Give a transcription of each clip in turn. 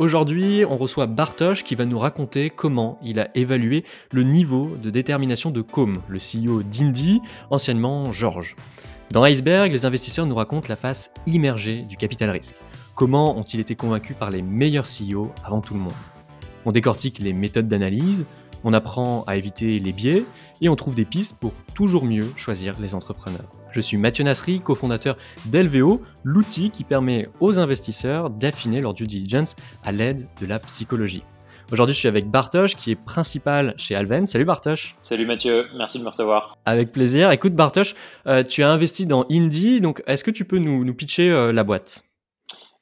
Aujourd'hui, on reçoit Bartosz qui va nous raconter comment il a évalué le niveau de détermination de Com, le CEO d'Indy, anciennement George. Dans Iceberg, les investisseurs nous racontent la face immergée du capital risque. Comment ont-ils été convaincus par les meilleurs CEO avant tout le monde? On décortique les méthodes d'analyse, on apprend à éviter les biais et on trouve des pistes pour toujours mieux choisir les entrepreneurs. Je suis Mathieu Nasri, cofondateur d'LVO, l'outil qui permet aux investisseurs d'affiner leur due diligence à l'aide de la psychologie. Aujourd'hui, je suis avec Bartosz, qui est principal chez Alven. Salut Bartosz. Salut Mathieu, merci de me recevoir. Avec plaisir. Écoute Bartosz, euh, tu as investi dans Indie, donc est-ce que tu peux nous, pitcher euh, la boîte?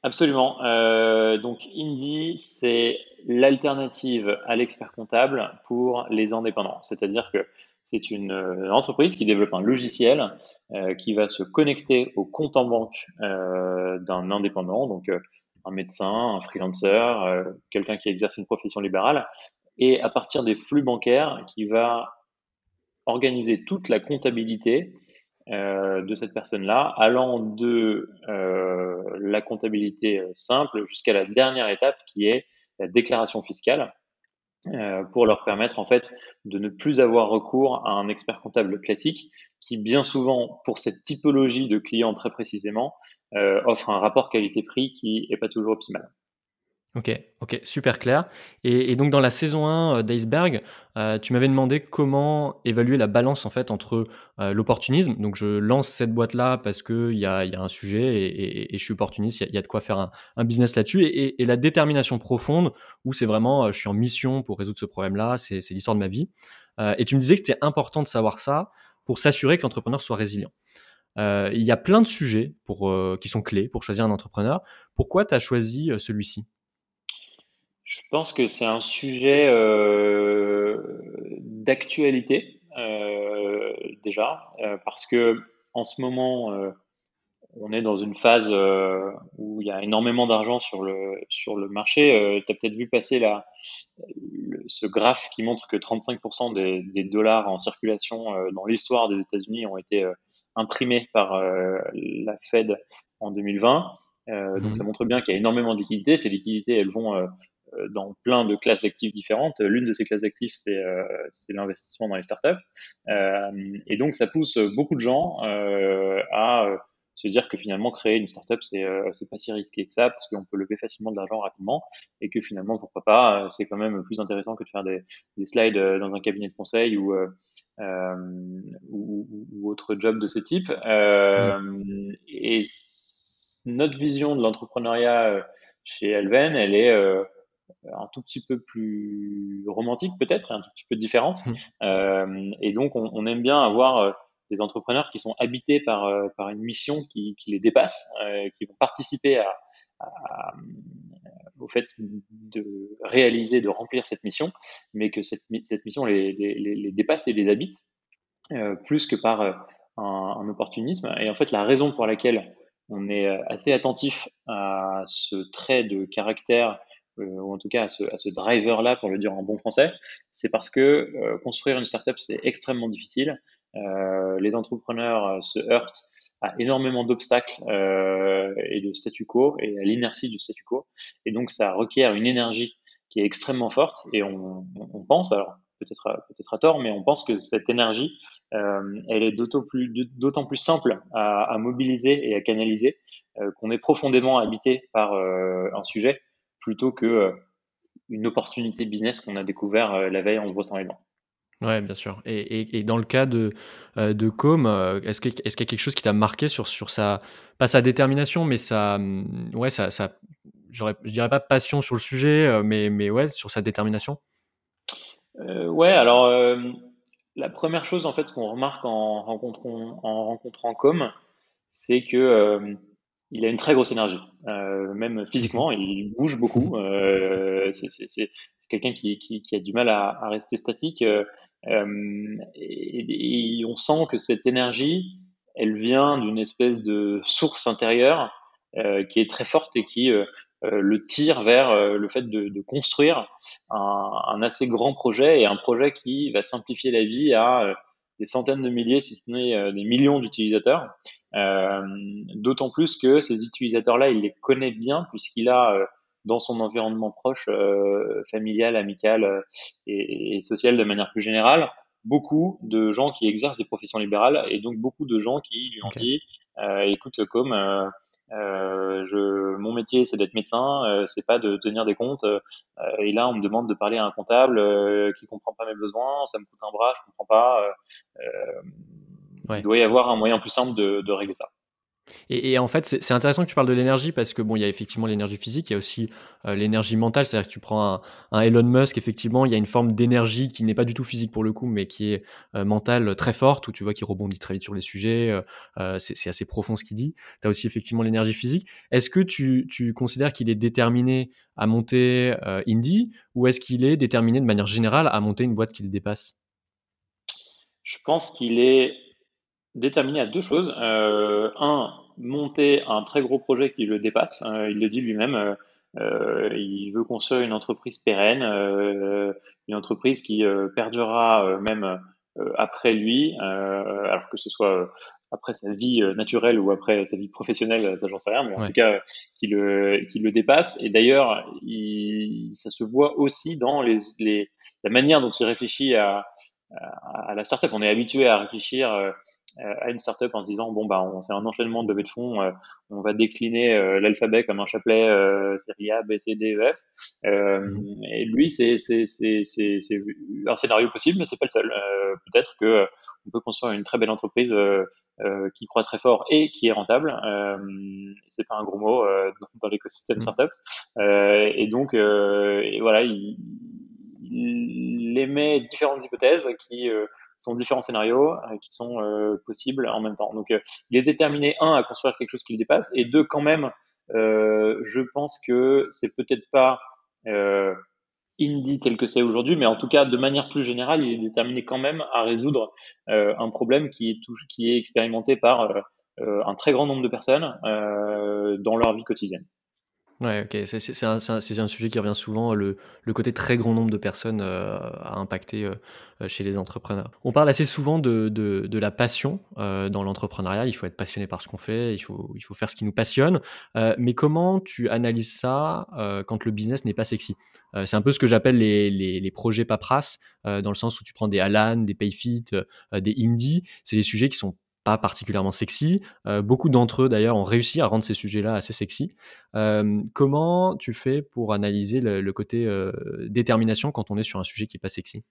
Absolument. Euh, donc Indie, c'est l'alternative à l'expert comptable pour les indépendants. C'est-à-dire que c'est une euh, entreprise qui développe un logiciel euh, qui va se connecter au compte en banque euh, d'un indépendant, donc un médecin, un freelancer, quelqu'un qui exerce une profession libérale, et à partir des flux bancaires, qui va organiser toute la comptabilité de cette personne-là, allant de la comptabilité simple jusqu'à la dernière étape qui est la déclaration fiscale. Euh, pour leur permettre en fait de ne plus avoir recours à un expert comptable classique qui bien souvent pour cette typologie de clients très précisément euh, offre un rapport qualité-prix qui n'est pas toujours optimal. Ok, ok, super clair. Et, donc dans la saison 1 euh, d'Iceberg, euh, tu m'avais demandé comment évaluer la balance en fait entre euh, l'opportunisme. Donc je lance cette boîte là parce qu'il y a, y a un sujet et, et, je suis opportuniste, il y, a de quoi faire un, un business là-dessus. Et, la détermination profonde où c'est vraiment je suis en mission pour résoudre ce problème-là, c'est l'histoire de ma vie. et tu me disais que c'était important de savoir ça pour s'assurer que l'entrepreneur soit résilient. il y a plein de sujets pour, qui sont clés pour choisir un entrepreneur. Pourquoi tu as choisi celui-ci? Je pense que c'est un sujet euh, d'actualité euh, déjà, euh, parce que en ce moment, on est dans une phase où il y a énormément d'argent sur le, sur le marché. tu as peut-être vu passer la, ce graphe qui montre que 35% des, des, dollars en circulation dans l'histoire des États-Unis ont été imprimés par la Fed en 2020. Donc mmh. ça montre bien qu'il y a énormément de liquidités. Ces liquidités, elles vont euh, dans plein de classes d'actifs différentes. L'une de ces classes d'actifs, c'est euh, l'investissement dans les startups. Euh, et donc, ça pousse beaucoup de gens à se dire que finalement créer une startup c'est c'est pas si risqué que ça parce qu'on peut lever facilement de l'argent rapidement et que finalement pourquoi pas c'est quand même plus intéressant que de faire des, des slides dans un cabinet de conseil ou euh, ou, ou, autre job de ce type euh, et notre vision de l'entrepreneuriat chez Elven elle est un tout petit peu plus romantique peut-être, un tout petit peu différente. Mmh. Euh, et donc, on, aime bien avoir euh, des entrepreneurs qui sont habités par, euh, par une mission qui, qui les dépasse, qui vont participer à, au fait de réaliser, de remplir cette mission, mais que cette, cette mission les, les, les, dépasse et les habite, plus que par un, un, opportunisme. Et en fait, la raison pour laquelle on est assez attentif à ce trait de caractère euh, ou en tout cas à ce, à ce driver-là, pour le dire en bon français, c'est parce que euh, construire une startup, c'est extrêmement difficile. Euh, les entrepreneurs se heurtent à énormément d'obstacles et de statu quo et à l'inertie du statu quo. Et donc, ça requiert une énergie qui est extrêmement forte. Et on, on pense, alors peut-être peut-être à tort, mais on pense que cette énergie, euh, elle est d'autant plus, plus simple à, à, mobiliser et à canaliser euh, qu'on est profondément habité par euh, un sujet plutôt que euh, une opportunité business qu'on a découvert euh, la veille en se brossant les dents. Ouais, bien sûr. Et, et, dans le cas de, euh, de Com, est-ce qu'il est y a quelque chose qui t'a marqué sur, sur sa, pas sa détermination, mais sa, mm, ouais, sa, sa je dirais pas passion sur le sujet, mais, mais ouais, sur sa détermination? Ouais, alors la première chose en fait qu'on remarque en rencontrant, en rencontrant Com, c'est que il a une très grosse énergie, euh, même physiquement, il bouge beaucoup. Euh, c'est quelqu'un qui, qui, qui, a du mal à, à rester statique. Euh, et, et, on sent que cette énergie, elle vient d'une espèce de source intérieure qui est très forte et qui le tire vers le fait de, de construire un, un, assez grand projet et un projet qui va simplifier la vie à des centaines de milliers, si ce n'est des millions d'utilisateurs. Euh, d'autant plus que ces utilisateurs-là, il les connaît bien puisqu'il a euh, dans son environnement proche, familial, amical et, et, social de manière plus générale, beaucoup de gens qui exercent des professions libérales et donc beaucoup de gens qui lui ont dit écoute, comme euh, je, mon métier, c'est d'être médecin, euh, c'est pas de tenir des comptes. Euh, et là, on me demande de parler à un comptable qui comprend pas mes besoins, ça me coûte un bras, je comprends pas. Il doit y avoir un moyen plus simple de, de régler ça. Et, en fait, c'est intéressant que tu parles de l'énergie parce que bon, il y a effectivement l'énergie physique, il y a aussi euh, l'énergie mentale. C'est-à-dire que tu prends un, Elon Musk, effectivement, il y a une forme d'énergie qui n'est pas du tout physique pour le coup, mais qui est euh, mentale très forte, où tu vois qu'il rebondit très vite sur les sujets. Euh, c'est assez profond ce qu'il dit. Tu as aussi effectivement l'énergie physique. Est-ce que tu, tu considères qu'il est déterminé à monter Indie ou est-ce qu'il est déterminé de manière générale à monter une boîte qui le dépasse? Je pense qu'il est déterminé à deux choses. Euh, un, monter un très gros projet qui le dépasse. Euh, il le dit lui-même. Euh, euh, il veut construire une entreprise pérenne, une entreprise qui perdurera même après lui, alors que ce soit après sa vie naturelle ou après sa vie professionnelle, ça j'en sais rien, mais en tout cas qui le, qui le dépasse. Et d'ailleurs, ça se voit aussi dans les, les, la manière dont il réfléchit à, à, à la startup. On est habitué à réfléchir euh, à une startup en se disant bon bah c'est un enchaînement de levée de fonds, euh, on va décliner euh, l'alphabet comme un chapelet série A, B, C, D, E, F. Mhm. Et lui c'est c'est c'est c'est un scénario possible, mais c'est pas le seul. Peut-être que on peut construire une très belle entreprise euh, qui croit très fort et qui est rentable. Euh, c'est pas un gros mot dans, l'écosystème mhm. startup. et donc, et voilà, il, il, émet différentes hypothèses qui sont différents scénarios euh, qui sont euh, possibles en même temps. Donc, euh, il est déterminé, un, à construire quelque chose qui le dépasse, et deux, quand même, je pense que c'est peut-être pas indie tel que c'est aujourd'hui, mais en tout cas, de manière plus générale, il est déterminé quand même à résoudre un problème qui est, qui est expérimenté par un très grand nombre de personnes dans leur vie quotidienne. Ouais, ok, c'est un, un, sujet qui revient souvent, le, le, côté très grand nombre de personnes euh, à impacter euh, euh, chez les entrepreneurs. On parle assez souvent de, de, de la passion dans l'entrepreneuriat, il faut être passionné par ce qu'on fait, il faut, il faut faire ce qui nous passionne, mais comment tu analyses ça quand le business n'est pas sexy? C'est un peu ce que j'appelle les, les, les, projets paperasse, dans le sens où tu prends des Alan, des Payfit, des Indie, c'est des sujets qui sont pas particulièrement sexy. Euh, beaucoup d'entre eux, d'ailleurs, ont réussi à rendre ces sujets-là assez sexy. Euh, comment tu fais pour analyser le, côté euh, détermination quand on est sur un sujet qui n'est pas sexy?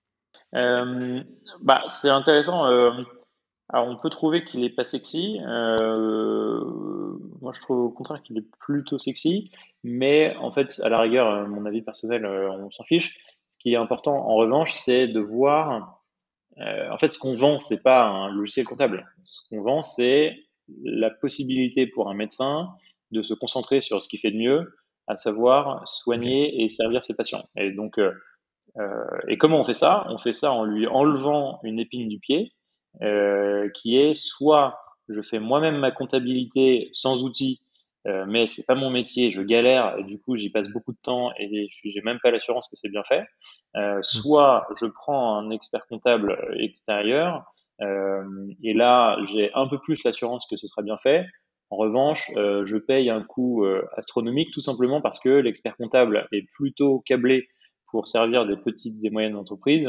Bah, C'est intéressant. alors, on peut trouver qu'il n'est pas sexy. moi, je trouve au contraire qu'il est plutôt sexy. Mais en fait, à la rigueur, mon avis personnel, on s'en fiche. Ce qui est important, en revanche, c'est de voir euh, en fait, ce qu'on vend, c'est pas un logiciel comptable. Ce qu'on vend, c'est la possibilité pour un médecin de se concentrer sur ce qu'il fait de mieux, à savoir soigner et servir ses patients. Et donc, euh, euh, et comment on fait ça? On fait ça en lui enlevant une épine du pied, euh, qui est soit je fais moi-même ma comptabilité sans outils euh, mais c'est pas mon métier, je galère et du coup j'y passe beaucoup de temps et j'ai même pas l'assurance que c'est bien fait. Euh, mmh. soit je prends un expert comptable extérieur euh, et là j'ai un peu plus l'assurance que ce sera bien fait. En revanche, euh, je paye un coût euh, astronomique tout simplement parce que l'expert comptable est plutôt câblé pour servir des petites et moyennes entreprises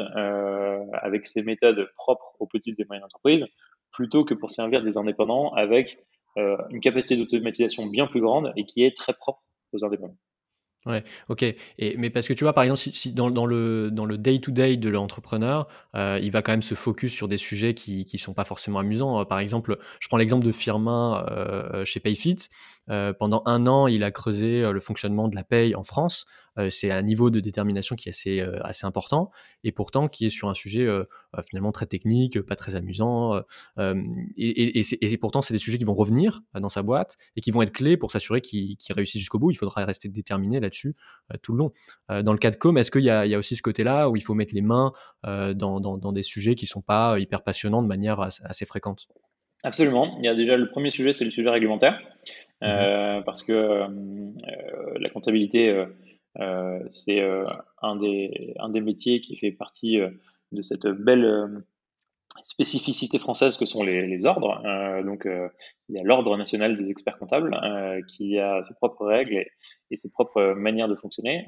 avec ses méthodes propres aux petites et moyennes entreprises plutôt que pour servir des indépendants avec euh, une capacité d'automatisation bien plus grande et qui est très propre aux indépendants. Ouais, ok. Et, mais parce que tu vois, par exemple, si, dans, dans, le, dans le day-to-day de l'entrepreneur, euh, il va quand même se focus sur des sujets qui ne sont pas forcément amusants. Euh, par exemple, je prends l'exemple de Firmin euh, chez Payfit. Euh, pendant un an, il a creusé le fonctionnement de la paye en France. Euh, c'est un niveau de détermination qui est assez, euh, assez important et pourtant qui est sur un sujet euh, finalement très technique, pas très amusant. et, pourtant, c'est des sujets qui vont revenir dans sa boîte et qui vont être clés pour s'assurer qu'il réussit jusqu'au bout. Il faudra rester déterminé là-dessus tout le long. dans le cas de Com, est-ce qu'il y, a aussi ce côté-là où il faut mettre les mains dans, des sujets qui sont pas hyper passionnants de manière assez fréquente? Absolument. Il y a déjà le premier sujet, c'est le sujet réglementaire. Mmh parce que la comptabilité euh, c'est euh, un, des, métiers qui fait partie euh, de cette belle spécificités françaises que sont les, ordres. donc, il y a l'Ordre national des experts comptables qui a ses propres règles et, et ses propres manières de fonctionner.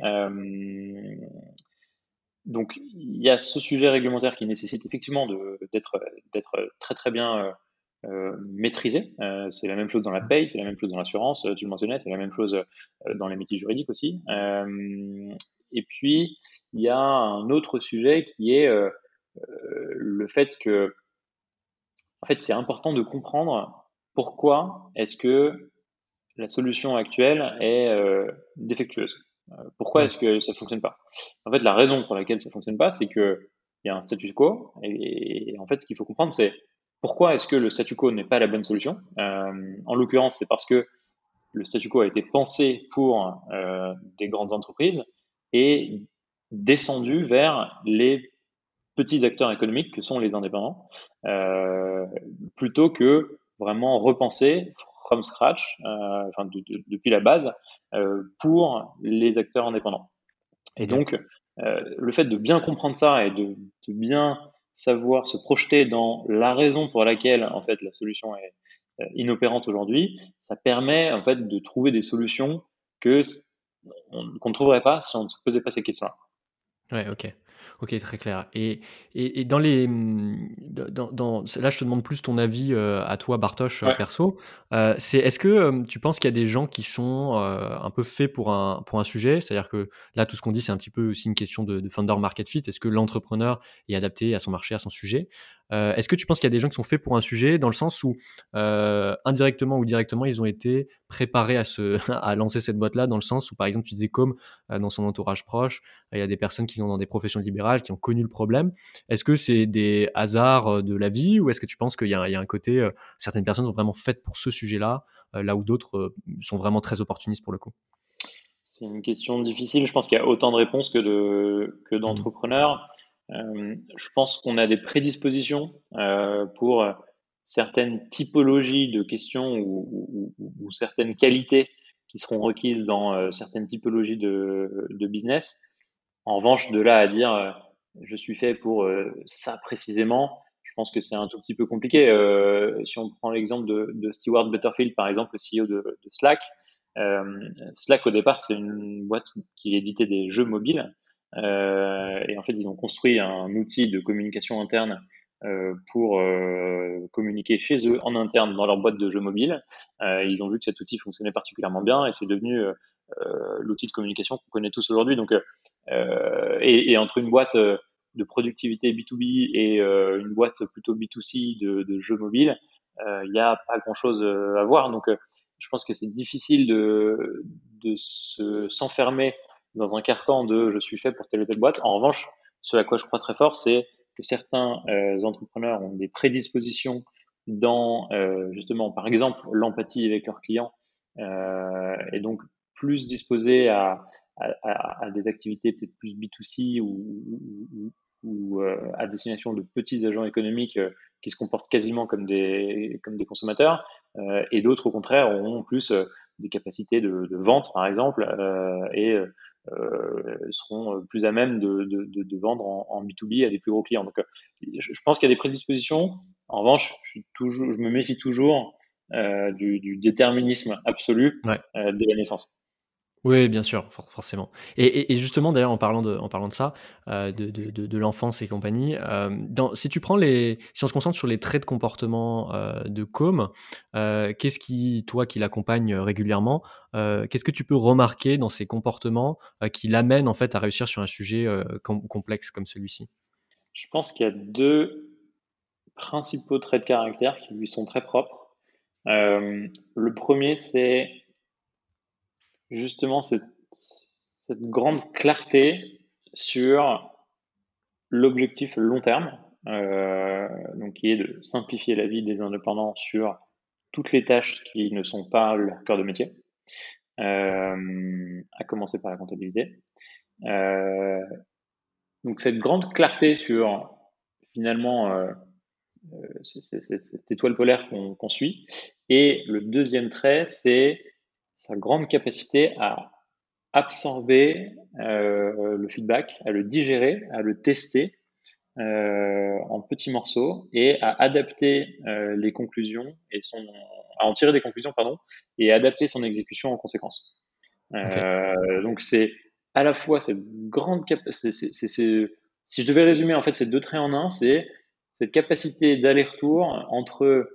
donc, il y a ce sujet réglementaire qui nécessite effectivement d'être très très bien euh, maîtrisé. Euh, c'est la même chose dans la paye, c'est la même chose dans l'assurance, euh, tu le mentionnais, c'est la même chose dans les métiers juridiques aussi. et puis, il y a un autre sujet qui est le fait que, en fait, c'est important de comprendre pourquoi est-ce que la solution actuelle est défectueuse. pourquoi est-ce que ça fonctionne pas? En fait, la raison pour laquelle ça fonctionne pas, c'est que il y a un statu quo. et en fait, ce qu'il faut comprendre, c'est pourquoi est-ce que le statu quo n'est pas la bonne solution euh, En l'occurrence, c'est parce que le statu quo a été pensé pour euh, des grandes entreprises et descendu vers les petits acteurs économiques que sont les indépendants, euh, plutôt que vraiment repenser from scratch, enfin depuis la base, pour les acteurs indépendants. Et donc, le fait de bien comprendre ça et de, de bien savoir se projeter dans la raison pour laquelle en fait la solution est euh, inopérante aujourd'hui, ça permet en fait de trouver des solutions que qu'on ne trouverait pas si on ne se posait pas ces questions-là. Ouais, ok. Ok, très clair. Et, et, dans les, mmh, dans, dans, là, je te demande plus ton avis euh, à toi, Bartosz, euh, perso. Euh, c'est, est-ce que tu penses qu'il y a des gens qui sont un peu faits pour un, pour un sujet? C'est-à-dire que là, tout ce qu'on dit, c'est un petit peu aussi une question de, de founder market fit. Est-ce que l'entrepreneur est adapté à son marché, à son sujet? Euh, est-ce que tu penses qu'il y a des gens qui sont faits pour un sujet dans le sens où euh, indirectement ou directement ils ont été préparés à, se, à lancer cette boîte-là dans le sens où par exemple tu disais comme euh, dans son entourage proche il y a des personnes qui sont dans des professions libérales qui ont connu le problème. Est-ce que c'est des hasards de la vie ou est-ce que tu penses qu'il y, y, a un côté certaines personnes sont vraiment faites pour ce sujet-là là où d'autres sont vraiment très opportunistes pour le coup? C'est une question difficile. Je pense qu'il y a autant de réponses que de que mmh. d'entrepreneurs. Euh, je pense qu'on a des prédispositions euh, pour certaines typologies de questions ou, certaines qualités qui seront requises dans euh, certaines typologies de, business. En revanche, de là à dire je suis fait pour ça précisément, je pense que c'est un tout petit peu compliqué. si on prend l'exemple de, Stewart Butterfield, par exemple, le CEO de Slack, Slack au départ, c'est une boîte qui éditait des jeux mobiles. Euh, et en fait, ils ont construit un outil de communication interne euh, pour euh, communiquer chez eux en interne dans leur boîte de jeux mobile. ils ont vu que cet outil fonctionnait particulièrement bien et c'est devenu l'outil de communication qu'on connaît tous aujourd'hui. Donc, et, entre une boîte de productivité B2B et une boîte plutôt B2C de, de jeux mobiles, il n'y a pas grand-chose à voir. Donc, je pense que c'est difficile de, de s'enfermer dans un carcan de je suis fait pour telle ou telle boîte. En revanche, ce à quoi je crois très fort, c'est que certains euh, entrepreneurs ont des prédispositions dans euh, justement, par exemple, l'empathie avec leurs clients euh, et donc plus disposés à, à, des activités peut-être plus B2C ou, à destination de petits agents économiques qui se comportent quasiment comme des, comme des consommateurs, et d'autres au contraire ont plus des capacités de, de vente par exemple et seront euh, plus à même de, de, de, vendre en, en, B2B à des plus gros clients. Donc, euh, je, pense qu'il y a des prédispositions. En revanche, je, suis toujours, je me méfie toujours euh, du, du, déterminisme absolu ouais. euh, de la naissance. Oui, bien sûr, forcément. Et, justement, d'ailleurs, en parlant de, de ça, euh, de, de, de l'enfance et compagnie, euh, si tu prends les, si on se concentre sur les traits de comportement euh, de Com, qu'est-ce qui, toi, qui l'accompagne régulièrement, qu'est-ce que tu peux remarquer dans ces comportements qui l'amènent en fait à réussir sur un sujet com complexe comme celui-ci? Je pense qu'il y a deux principaux traits de caractère qui lui sont très propres. le premier, c'est justement cette, cette grande clarté sur l'objectif long terme, euh, donc qui est de simplifier la vie des indépendants sur toutes les tâches qui ne sont pas leur cœur de métier, euh, à commencer par la comptabilité. Euh, donc cette grande clarté sur finalement euh, euh cette étoile polaire qu'on suit. Et le deuxième trait, c'est sa grande capacité à absorber euh, le feedback, à le digérer, à le tester en petits morceaux et à adapter les conclusions et son, à en tirer des conclusions, pardon, et adapter son exécution en conséquence. donc c'est à la fois cette grande capacité, si je devais résumer en fait ces deux traits en un, c'est cette capacité d'aller-retour entre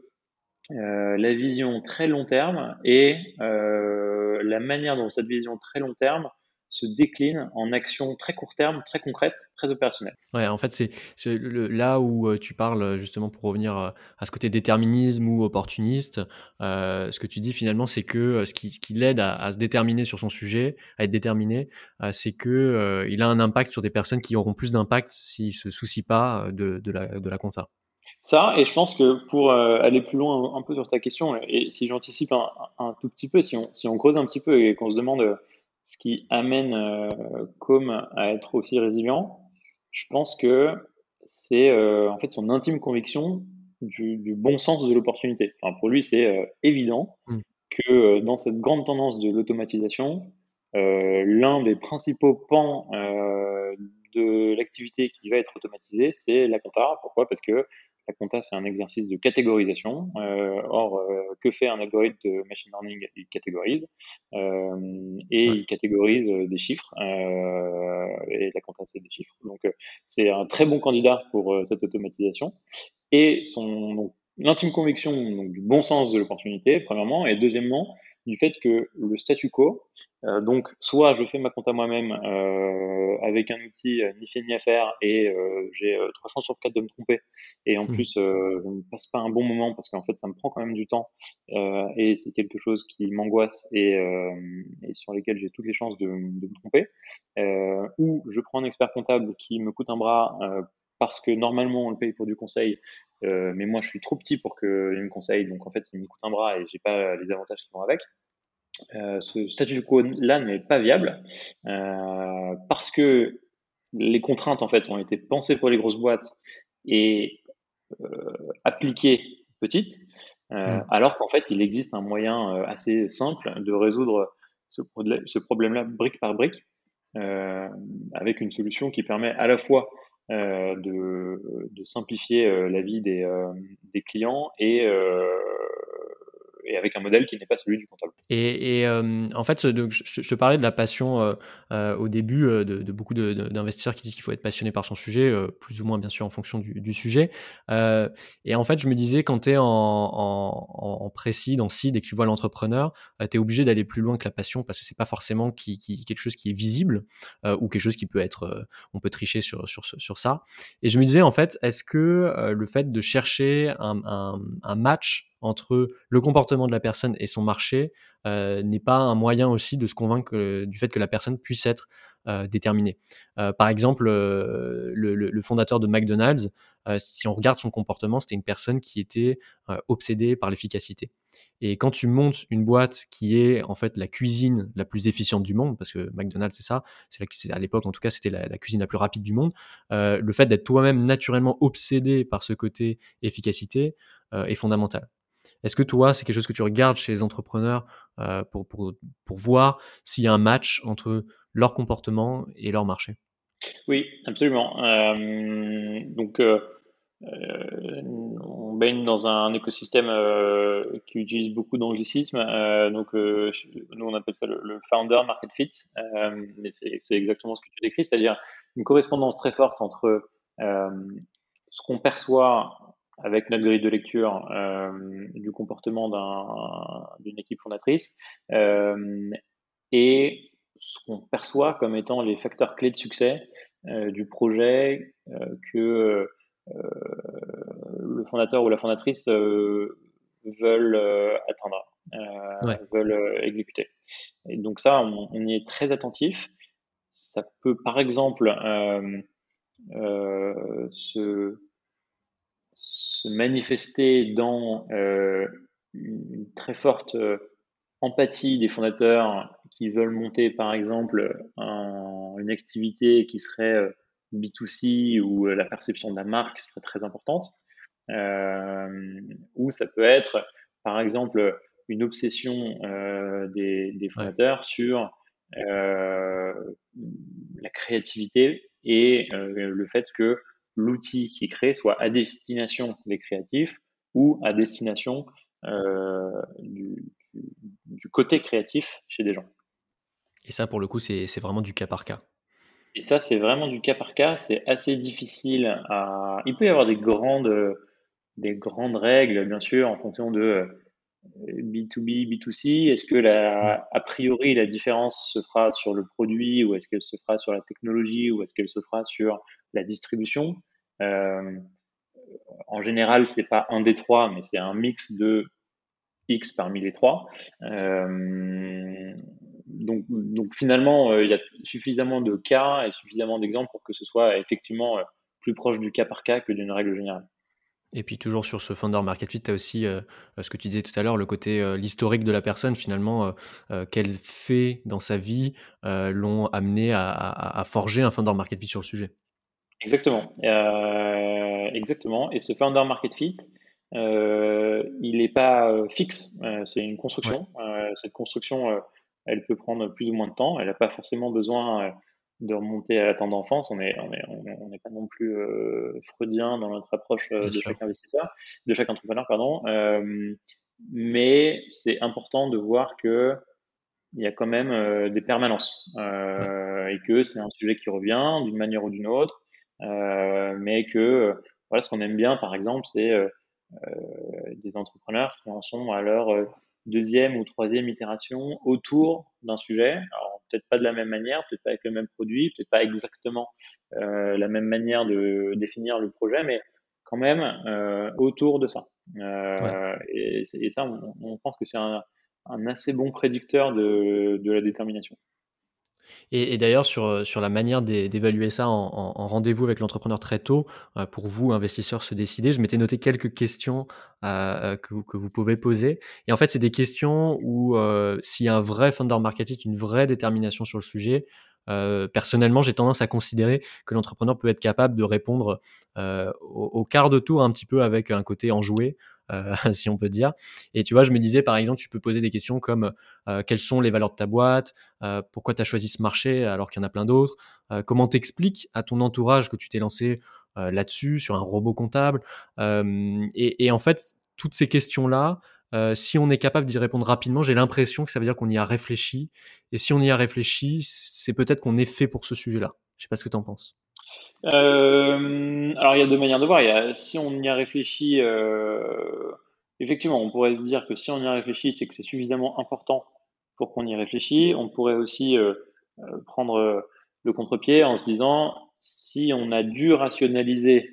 euh, la vision très long terme et euh, la manière dont cette vision très long terme se décline en actions très court terme, très concrètes, très opérationnelles. Ouais, en fait, c'est là où euh, tu parles justement pour revenir à ce côté déterminisme ou opportuniste. ce que tu dis finalement, c'est que ce qui, l'aide à, se déterminer sur son sujet, à être déterminé, c'est que il a un impact sur des personnes qui auront plus d'impact s'ils se soucient pas de, de, la, de la compta. Ça, et je pense que pour aller plus loin un, peu sur ta question, et si j'anticipe un, un, tout petit peu, si on, si on creuse un petit peu et qu'on se demande ce qui amène euh, Com à être aussi résilient, je pense que c'est euh, en fait son intime conviction du, bon sens de l'opportunité. Enfin, pour lui, c'est euh, évident mm. que dans cette grande tendance de l'automatisation, l'un des principaux pans de l'activité qui va être automatisée, c'est la compta. Pourquoi? Parce que la compta, c'est un exercice de catégorisation. Euh, or, euh, que fait un algorithme de machine learning? Il catégorise euh, et il catégorise des chiffres. et la compta, c'est des chiffres. Donc, c'est un très bon candidat pour cette automatisation. Et son l'intime conviction du bon sens de l'opportunité, premièrement, et deuxièmement, du fait que le statu quo, euh, donc soit je fais ma compta moi-même euh, avec un outil euh, ni fait ni à faire et euh, j'ai euh, trois chances sur quatre de me tromper et en hmm. plus je ne passe pas un bon moment parce qu'en fait ça me prend quand même du temps et c'est quelque chose qui m'angoisse et, et, sur lesquels j'ai toutes les chances de, de me tromper ou je prends un expert comptable qui me coûte un bras parce que normalement on le paye pour du conseil, euh, mais moi je suis trop petit pour qu'il me conseille, donc en fait il me coûte un bras et j'ai pas les avantages qui vont avec. Euh, ce statu quo là n'est pas viable euh, parce que les contraintes en fait ont été pensées pour les grosses boîtes et appliquées petites, mmh. alors qu'en fait il existe un moyen assez simple de résoudre ce, ce problème-là brique par brique. avec une solution qui permet à la fois euh, de, de, simplifier euh, la vie des, euh, des clients et et avec un modèle qui n'est pas celui du comptable. Et, euh, en fait, je, te parlais de la passion euh, euh, au début de, beaucoup d'investisseurs qui disent qu'il faut être passionné par son sujet, plus ou moins bien sûr en fonction du, sujet. et en fait, je me disais, quand tu es en, en, précis, dans seed et que tu vois l'entrepreneur, tu es obligé d'aller plus loin que la passion parce que c'est pas forcément qui, quelque chose qui est visible ou quelque chose qui peut être, on peut tricher sur, sur, sur ça. Et je me disais, en fait, est-ce que le fait de chercher un, un, un match entre le comportement de la personne et son marché euh, n'est pas un moyen aussi de se convaincre euh, du fait que la personne puisse être euh, déterminée. par exemple, le, fondateur de McDonald's, si on regarde son comportement, c'était une personne qui était obsédée par l'efficacité. Et quand tu montes une boîte qui est en fait la cuisine la plus efficiente du monde, parce que McDonald's c'est ça, c'est à l'époque en tout cas c'était la, la, cuisine la plus rapide du monde, le fait d'être toi-même naturellement obsédé par ce côté efficacité est fondamental. Est-ce que toi, c'est quelque chose que tu regardes chez les entrepreneurs euh, pour, pour, pour, voir s'il y a un match entre leur comportement et leur marché? Oui, absolument. Euh, donc, euh, on baigne dans un écosystème qui utilise beaucoup d'anglicisme. donc, nous, on appelle ça le, le founder market fit. mais c'est exactement ce que tu décris, c'est-à-dire une correspondance très forte entre ce qu'on perçoit avec notre grille de lecture euh, du comportement d'une équipe fondatrice euh, et ce qu'on perçoit comme étant les facteurs clés de succès euh, du projet que le fondateur ou la fondatrice veulent atteindre, veulent exécuter. Et donc ça, on, on, y est très attentif. Ça peut par exemple se se manifester dans euh, une très forte euh, empathie des fondateurs qui veulent monter, par exemple, une activité qui serait euh, B2C où la perception de la marque serait très importante, ou ça peut être, par exemple, une obsession des, fondateurs sur la créativité et le fait que l'outil qui créé soit à destination des créatifs ou à destination du, du, côté créatif chez des gens. Et ça, pour le coup, c'est vraiment du cas par cas. Et ça, c'est vraiment du cas par cas. C'est assez difficile à. Il peut y avoir des grandes, des grandes règles, bien sûr, en fonction de B2B, B2C Est-ce que la, a priori la différence se fera sur le produit ou est-ce qu'elle se fera sur la technologie ou est-ce qu'elle se fera sur la distribution? euh, En général, c'est pas un des trois, mais c'est un mix de X parmi les trois. Euh, donc, finalement, euh, il y a suffisamment de cas et suffisamment d'exemples pour que ce soit effectivement plus proche du cas par cas que d'une règle générale. Et puis toujours sur ce founder market fit, tu as aussi euh, ce que tu disais tout à l'heure, le côté, euh, l'historique de la personne finalement, euh, quels faits dans sa vie l'ont amené à, forger un founder market fit sur le sujet. Exactement, exactement. Et ce founder market fit, il n'est pas fixe, c'est une construction. cette construction, elle peut prendre plus ou moins de temps. Elle n'a pas forcément besoin de remonter à la temps d'enfance. On n'est on est, on est pas non plus euh, freudien dans notre approche euh, de chaque investisseur, de chaque entrepreneur, pardon. Euh, mais c'est important de voir que il y a quand même des permanences et que c'est un sujet qui revient d'une manière ou d'une autre, mais que voilà, ce qu'on aime bien, par exemple, c'est des entrepreneurs qui en sont à leur deuxième ou troisième itération autour d'un sujet. Alors, peut-être pas de la même manière, peut-être pas avec le même produit, peut-être pas exactement euh, la même manière de définir le projet, mais quand même euh, autour de ça. Euh, et, ça, on, pense que c'est un, assez bon prédicteur de la détermination. Et, d'ailleurs, sur, euh, sur la manière d'évaluer ça en, rendez-vous avec l'entrepreneur très tôt, euh, pour vous, investisseurs, se décider, je m'étais noté quelques questions euh, que, vous, pouvez poser. Et en fait, c'est des questions où s'il y a un vrai founder marketing, une vraie détermination sur le sujet, personnellement, j'ai tendance à considérer que l'entrepreneur peut être capable de répondre au, au, quart de tour un petit peu avec un côté enjoué. Euh, si on peut dire. Et tu vois, je me disais, par exemple, tu peux poser des questions comme euh, quelles sont les valeurs de ta boîte, euh, pourquoi tu as choisi ce marché alors qu'il y en a plein d'autres, comment t'expliques à ton entourage que tu t'es lancé là-dessus, sur un robot comptable? Et, en fait, toutes ces questions-là, si on est capable d'y répondre rapidement, j'ai l'impression que ça veut dire qu'on y a réfléchi. Et si on y a réfléchi, c'est peut-être qu'on est fait pour ce sujet-là. Je sais pas ce que tu en penses. Euh, alors, il y a deux manières de voir. Si on y a réfléchi, euh, effectivement, on pourrait se dire que si on y a réfléchi, c'est que c'est suffisamment important pour qu'on y réfléchisse. On pourrait aussi euh, prendre le contre-pied en se disant, si on a dû rationaliser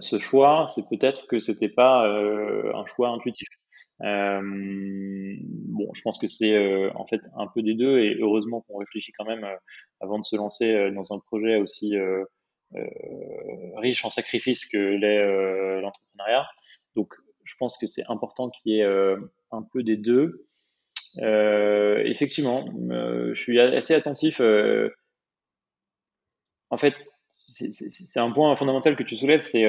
ce choix, c'est peut-être que c'était pas un choix intuitif. Bon, je pense que c'est en fait un peu des deux et heureusement qu'on réfléchit quand même avant de se lancer dans un projet aussi euh, riche en sacrifices que l'est euh, l'entrepreneuriat. Donc, je pense que c'est important qu'il y ait euh, un peu des deux. effectivement, je suis assez attentif. en fait, c'est un point fondamental que tu soulèves, c'est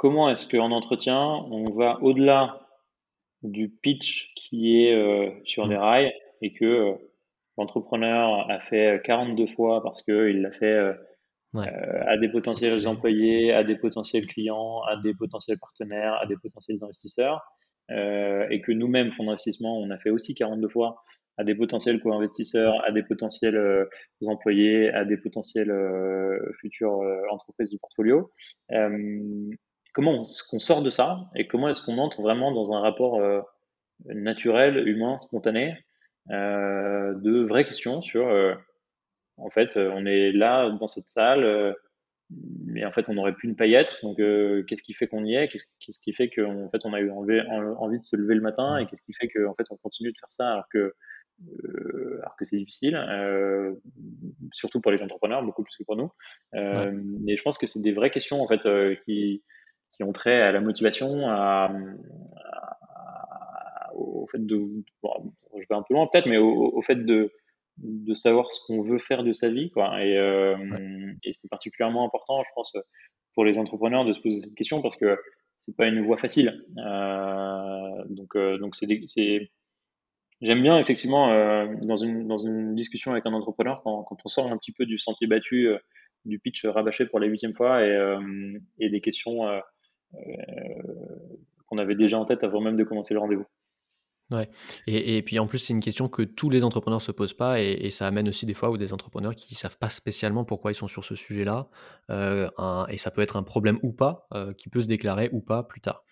comment est-ce qu'en entretien, on va au-delà du pitch qui est sur des mmh. rails et que l'entrepreneur a fait 42 fois parce qu'il l'a fait euh, euh, à des potentiels employés, à des potentiels clients, à des potentiels partenaires, à des potentiels investisseurs, euh, et que nous-mêmes, fonds d'investissement, on a fait aussi 42 fois à des potentiels co-investisseurs, à des potentiels employés, à des potentiels futures entreprises du portfolio. Comment on, sort de ça et comment est-ce qu'on entre vraiment dans un rapport naturel, humain, spontané euh, de vraies questions sur, euh, en fait, euh, on est là dans cette salle, mais en fait, on n'aurait pu ne pas y être. Donc, qu'est-ce qui fait qu'on y est? Qu'est-ce qui fait qu'en fait, on a eu envie, envie, de se lever le matin Et qu'est-ce qui fait qu'en fait, on continue de faire ça alors que, alors que c'est difficile, surtout pour les entrepreneurs, beaucoup plus que pour nous. Mais je pense que c'est des vraies questions en fait qui, qui ont trait à la motivation, à, au fait de, je vais un peu loin peut-être, mais au, fait de, de savoir ce qu'on veut faire de sa vie, quoi. Et, euh, et c'est particulièrement important, je pense, pour les entrepreneurs de se poser cette question parce que c'est pas une voie facile. Euh, donc, euh, donc c'est, j'aime bien effectivement dans une dans une discussion avec un entrepreneur quand, quand on sort un petit peu du sentier battu du pitch rabâché pour la huitième fois et, et des questions qu'on avait déjà en tête avant même de commencer le rendez-vous. Ouais. Et, puis en plus, c'est une question que tous les entrepreneurs se posent pas, et, ça amène aussi des fois où des entrepreneurs qui savent pas spécialement pourquoi ils sont sur ce sujet-là, euh, et ça peut être un problème ou pas, euh, qui peut se déclarer ou pas plus tard.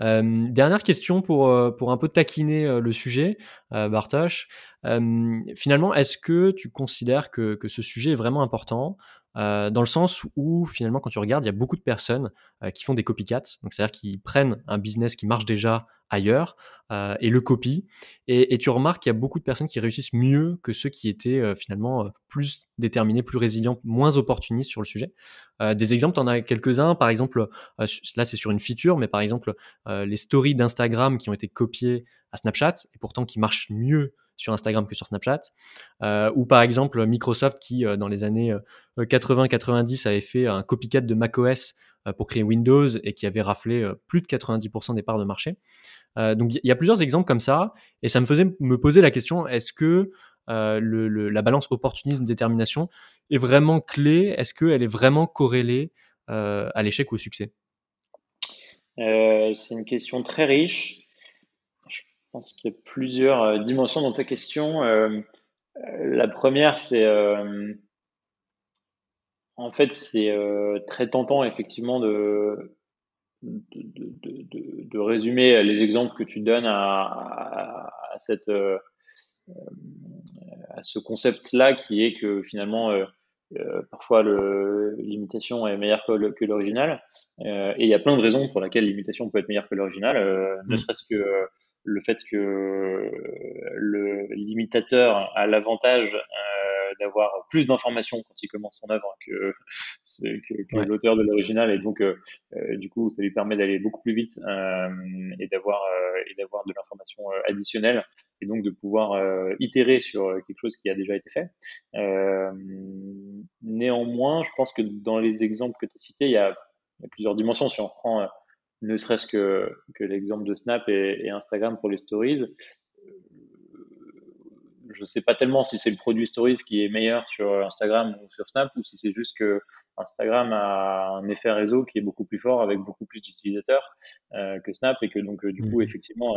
Euh, dernière question pour, euh, pour un peu taquiner euh, le sujet, Bartosz. finalement, est-ce que tu considères que, que, ce sujet est vraiment important? Euh, dans le sens où finalement quand tu regardes, il y a beaucoup de personnes euh, qui font des copycats, donc c'est-à-dire qu'ils prennent un business qui marche déjà ailleurs euh, et le copient, et, et tu remarques qu'il y a beaucoup de personnes qui réussissent mieux que ceux qui étaient euh, finalement euh, plus déterminés, plus résilients, moins opportunistes sur le sujet. Euh, des exemples, tu en as quelques-uns, par exemple, là c'est sur une feature, mais par exemple les stories d'Instagram qui ont été copiées à Snapchat et pourtant qui marchent mieux sur Instagram que sur Snapchat. Euh, ou par exemple Microsoft qui, euh, dans les années 80-90, euh, avait fait un copycat de macOS pour créer Windows et qui avait raflé plus de 90% des parts de marché. donc il y a plusieurs exemples comme ça et ça me faisait me poser la question est-ce que le, la balance opportunisme-détermination est vraiment clé? Est-ce qu'elle est vraiment corrélée à l'échec ou au succès? C'est une question très riche. Je pense qu'il y a plusieurs euh, dimensions dans ta question. Euh, euh, la première, c'est en fait, c'est très tentant effectivement de, de, résumer les exemples que tu donnes à, cette, à ce concept-là qui est que finalement, parfois l'imitation est meilleure que l'original. et il y a plein de raisons pour lesquelles l'imitation peut être meilleure que l'original, ne mm. serait-ce que le fait que le limitateur a l'avantage euh, d'avoir plus d'informations quand il commence son œuvre que, que, l'auteur de l'original et donc euh, euh, du coup ça lui permet d'aller beaucoup plus vite et d'avoir et d'avoir de l'information additionnelle et donc de pouvoir itérer sur quelque chose qui a déjà été fait. néanmoins, je pense que dans les exemples que tu as cités, il y a, il y a plusieurs dimensions. Si on prend ne serait-ce que, que l'exemple de Snap et, Instagram pour les stories. Euh, je ne sais pas tellement si c'est le produit stories qui est meilleur sur Instagram ou sur Snap ou si c'est juste que Instagram a un effet réseau qui est beaucoup plus fort avec beaucoup plus d'utilisateurs euh, que Snap et que donc euh, du coup mmh. effectivement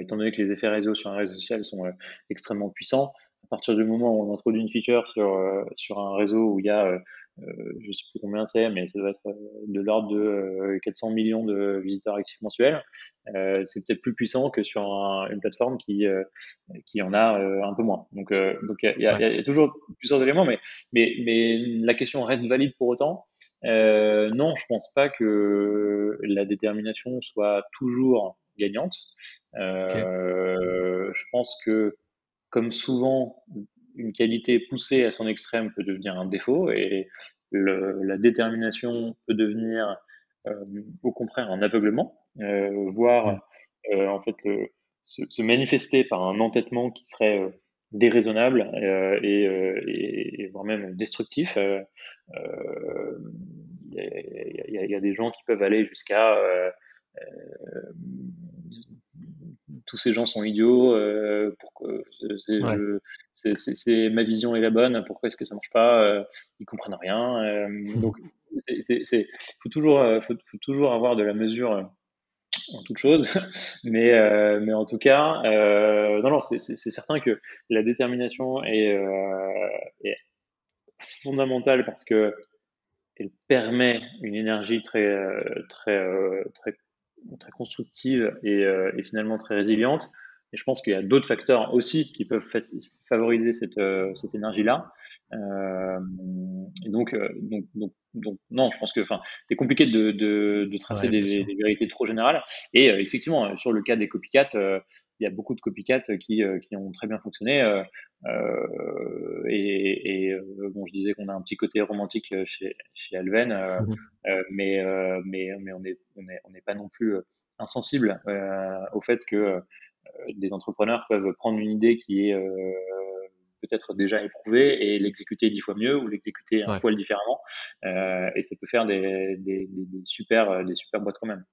étant donné que les effets réseau sur un réseau social sont extrêmement puissants, à partir du moment où on introduit une feature sur, sur un réseau où il y a euh, je ne sais plus combien c'est, mais ça doit être euh, de l'ordre de 400 euh, millions de visiteurs actifs mensuels. c'est peut-être plus puissant que sur une plateforme qui, qui en a un peu moins. Donc, donc il y, a, y, a toujours plusieurs éléments, mais, mais, mais la question reste valide pour autant. Euh, non, je pense pas que la détermination soit toujours gagnante. Euh, Je pense que, comme souvent une qualité poussée à son extrême peut devenir un défaut et la détermination peut devenir euh, au contraire un aveuglement, euh, voire euh, en fait se, manifester par un entêtement qui serait déraisonnable et, voire même destructif. Il y, a des gens qui peuvent aller jusqu'à tous ces gens sont idiots, euh, c'est ma vision est la bonne, pourquoi est-ce que ça marche pas, euh, ils comprennent rien. Euh, donc, il faut toujours, faut, toujours avoir de la mesure en toute chose, mais, mais en tout cas, non, non, c'est certain que la détermination est, est fondamentale parce que elle permet une énergie très, très, très très constructive et, euh, et, finalement très résiliente. Et je pense qu'il y a d'autres facteurs aussi qui peuvent favoriser cette, euh, cette énergie-là. Euh, et donc, donc, donc, donc, non, je pense que c'est compliqué de, de, de tracer des, des, vérités trop générales. Et effectivement, sur le cas des copycats, il y a beaucoup de copycats qui, qui ont très bien fonctionné. Euh, et, et bon, je disais qu'on a un petit côté romantique chez, chez Alven, mmh mais, mais, mais on n'est on est, on est pas non plus insensible au fait que des entrepreneurs peuvent prendre une idée qui est peut-être déjà éprouvée et l'exécuter dix fois mieux ou l'exécuter un poil différemment. et ça peut faire des, des, des, super, des super boîtes quand même.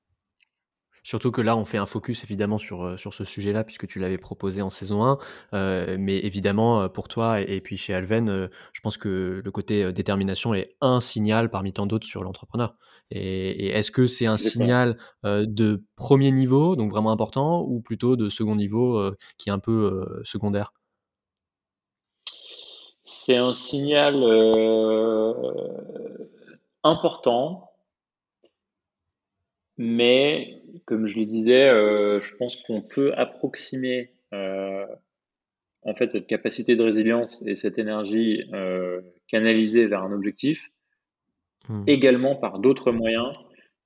Surtout que là, on fait un focus évidemment sur, sur ce sujet-là, puisque tu l'avais proposé en saison 1. mais évidemment, pour toi et, puis chez Alven, je pense que le côté détermination est un signal parmi tant d'autres sur l'entrepreneur. Et, est-ce que c'est un signal de premier niveau, donc vraiment important, ou plutôt de second niveau qui est un peu secondaire? C'est un signal important, mais comme je le disais, je pense qu'on peut approximer en fait cette capacité de résilience et cette énergie canalisée vers un objectif Hmm. également par d'autres moyens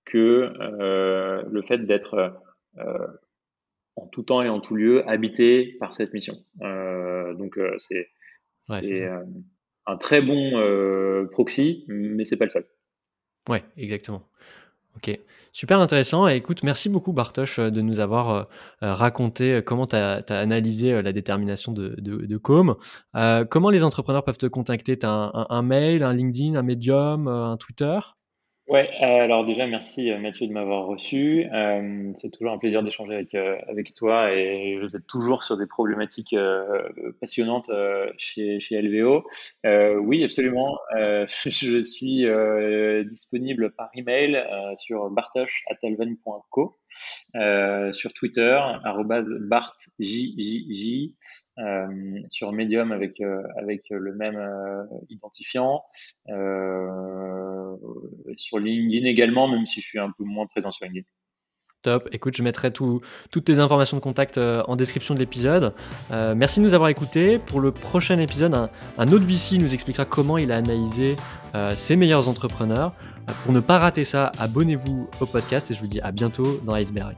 que euh, le fait d'être euh, en tout temps et en tout lieu habité par cette mission. Euh, donc c'est un très bon proxy, mais c'est pas le seul. Ouais, exactement. Ok, super intéressant. Et écoute, merci beaucoup Bartosz de nous avoir raconté comment tu as, analysé la détermination de, de, Com. comment les entrepreneurs peuvent te contacter? Tu as un, mail, un LinkedIn, un Medium, un Twitter? Ouais, euh, alors déjà, merci euh, Mathieu de m'avoir reçu. Euh, c'est toujours un plaisir d'échanger avec, avec toi et vous êtes toujours sur des problématiques passionnantes chez, chez LVO. oui, absolument. je suis disponible par email sur bartosh.alven.co. Euh, sur Twitter, BartJJJ, euh, sur Medium avec, euh, avec le même identifiant, sur LinkedIn également, même si je suis un peu moins présent sur LinkedIn. Top. Écoute, je mettrai toutes tes informations de contact en description de l'épisode. merci de nous avoir écoutés. Pour le prochain épisode, un, autre VC nous expliquera comment il a analysé ses meilleurs entrepreneurs. Pour ne pas rater ça, abonnez-vous au podcast et je vous dis à bientôt dans Iceberg.